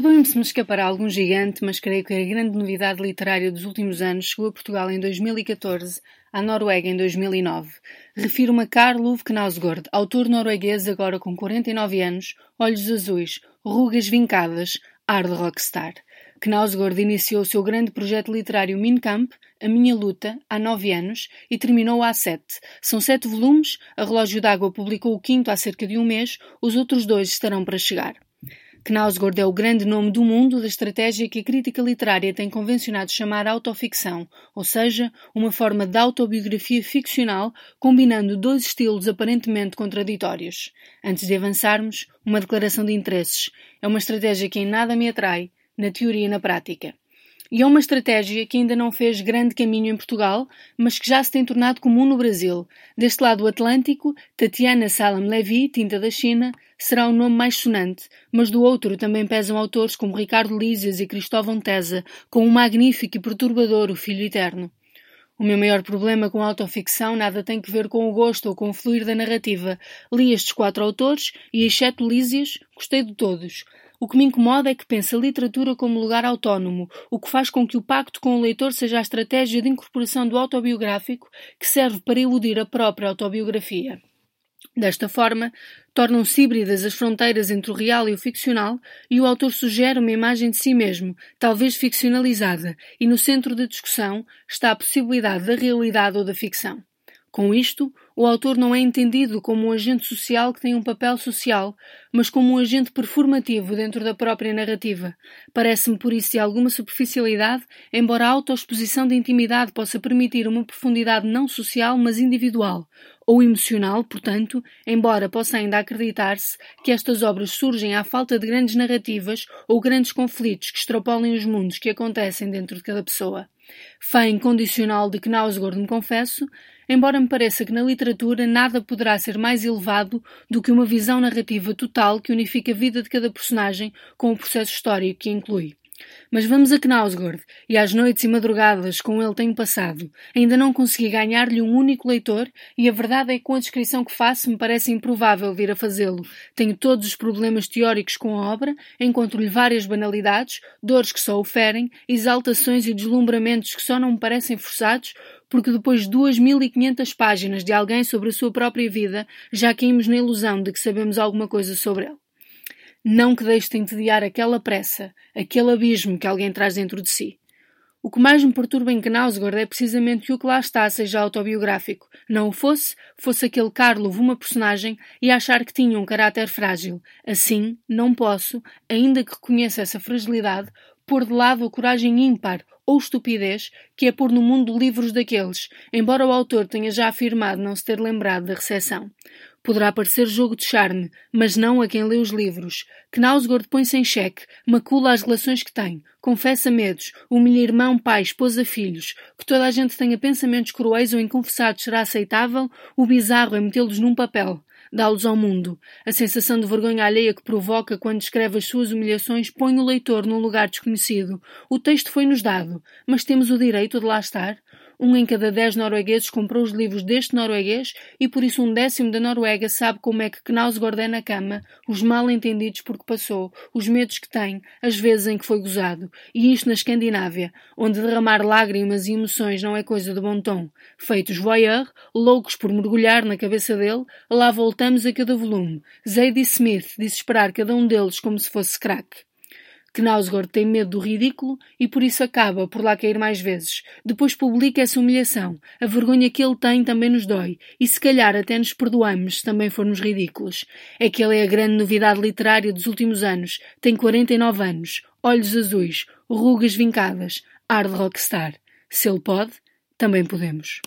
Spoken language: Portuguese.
Perdoem-me se me escapará algum gigante, mas creio que a grande novidade literária dos últimos anos chegou a Portugal em 2014, à Noruega em 2009. Refiro-me a Karl Ove Knausgård, autor norueguês agora com 49 anos, olhos azuis, rugas vincadas, ar de rockstar. Knausgård iniciou o seu grande projeto literário Min Camp, A Minha Luta, há nove anos e terminou há sete. São sete volumes, a Relógio d'Água publicou o quinto há cerca de um mês, os outros dois estarão para chegar. Knausgård é o grande nome do mundo da estratégia que a crítica literária tem convencionado chamar autoficção, ou seja, uma forma de autobiografia ficcional combinando dois estilos aparentemente contraditórios. Antes de avançarmos, uma declaração de interesses. É uma estratégia que em nada me atrai, na teoria e na prática. E é uma estratégia que ainda não fez grande caminho em Portugal, mas que já se tem tornado comum no Brasil. Deste lado do Atlântico, Tatiana Salam Levy, Tinta da China, será o nome mais sonante, mas do outro também pesam autores como Ricardo Lísias e Cristóvão Tesa, com o magnífico e perturbador O Filho Eterno. O meu maior problema com a autoficção nada tem que ver com o gosto ou com o fluir da narrativa. Li estes quatro autores e, exceto Lísias, gostei de todos. O que me incomoda é que pense a literatura como lugar autónomo, o que faz com que o pacto com o leitor seja a estratégia de incorporação do autobiográfico que serve para eludir a própria autobiografia. Desta forma, tornam-se híbridas as fronteiras entre o real e o ficcional, e o autor sugere uma imagem de si mesmo, talvez ficcionalizada, e no centro da discussão está a possibilidade da realidade ou da ficção. Com isto, o autor não é entendido como um agente social que tem um papel social, mas como um agente performativo dentro da própria narrativa. Parece-me por isso de alguma superficialidade, embora a autoexposição de intimidade possa permitir uma profundidade não social, mas individual, ou emocional, portanto, embora possa ainda acreditar-se que estas obras surgem à falta de grandes narrativas ou grandes conflitos que extrapolem os mundos que acontecem dentro de cada pessoa. Fã incondicional de Knausgård me confesso, embora me pareça que na literatura nada poderá ser mais elevado do que uma visão narrativa total que unifica a vida de cada personagem com o processo histórico que inclui. Mas vamos a Knausgård, e às noites e madrugadas com ele tenho passado. Ainda não consegui ganhar-lhe um único leitor, e a verdade é que com a descrição que faço me parece improvável vir a fazê-lo. Tenho todos os problemas teóricos com a obra, encontro-lhe várias banalidades, dores que só o ferem, exaltações e deslumbramentos que só não me parecem forçados, porque depois de duas mil e quinhentas páginas de alguém sobre a sua própria vida, já caímos na ilusão de que sabemos alguma coisa sobre ele. Não que deixe de entediar aquela pressa, aquele abismo que alguém traz dentro de si. O que mais me perturba em Knausgård é precisamente que o que lá está seja autobiográfico. Não o fosse, fosse aquele Carlo uma personagem e achar que tinha um caráter frágil. Assim, não posso, ainda que reconheça essa fragilidade, pôr de lado a coragem ímpar ou estupidez que é pôr no mundo livros daqueles, embora o autor tenha já afirmado não se ter lembrado da recepção. Poderá parecer jogo de charme, mas não a quem lê os livros. Knausgård põe-se em xeque, macula as relações que tem, confessa medos, humilha irmão, pai, esposa, filhos. Que toda a gente tenha pensamentos cruéis ou inconfessados será aceitável, o bizarro é metê-los num papel dá-los ao mundo. A sensação de vergonha alheia que provoca quando escreve as suas humilhações põe o leitor num lugar desconhecido. O texto foi-nos dado, mas temos o direito de lá estar? Um em cada dez noruegueses comprou os livros deste norueguês e por isso um décimo da Noruega sabe como é que Knausgård é na cama, os mal entendidos porque passou, os medos que tem, as vezes em que foi gozado. E isto na Escandinávia, onde derramar lágrimas e emoções não é coisa de bom tom. Feitos voyeur, loucos por mergulhar na cabeça dele, lá voltamos a cada volume. Zadie Smith disse esperar cada um deles como se fosse crack. Knausgård tem medo do ridículo e por isso acaba por lá cair mais vezes. Depois publica essa humilhação. A vergonha que ele tem também nos dói e se calhar até nos perdoamos se também formos ridículos. É que ele é a grande novidade literária dos últimos anos. Tem 49 anos, olhos azuis, rugas vincadas, ar de rockstar. Se ele pode, também podemos.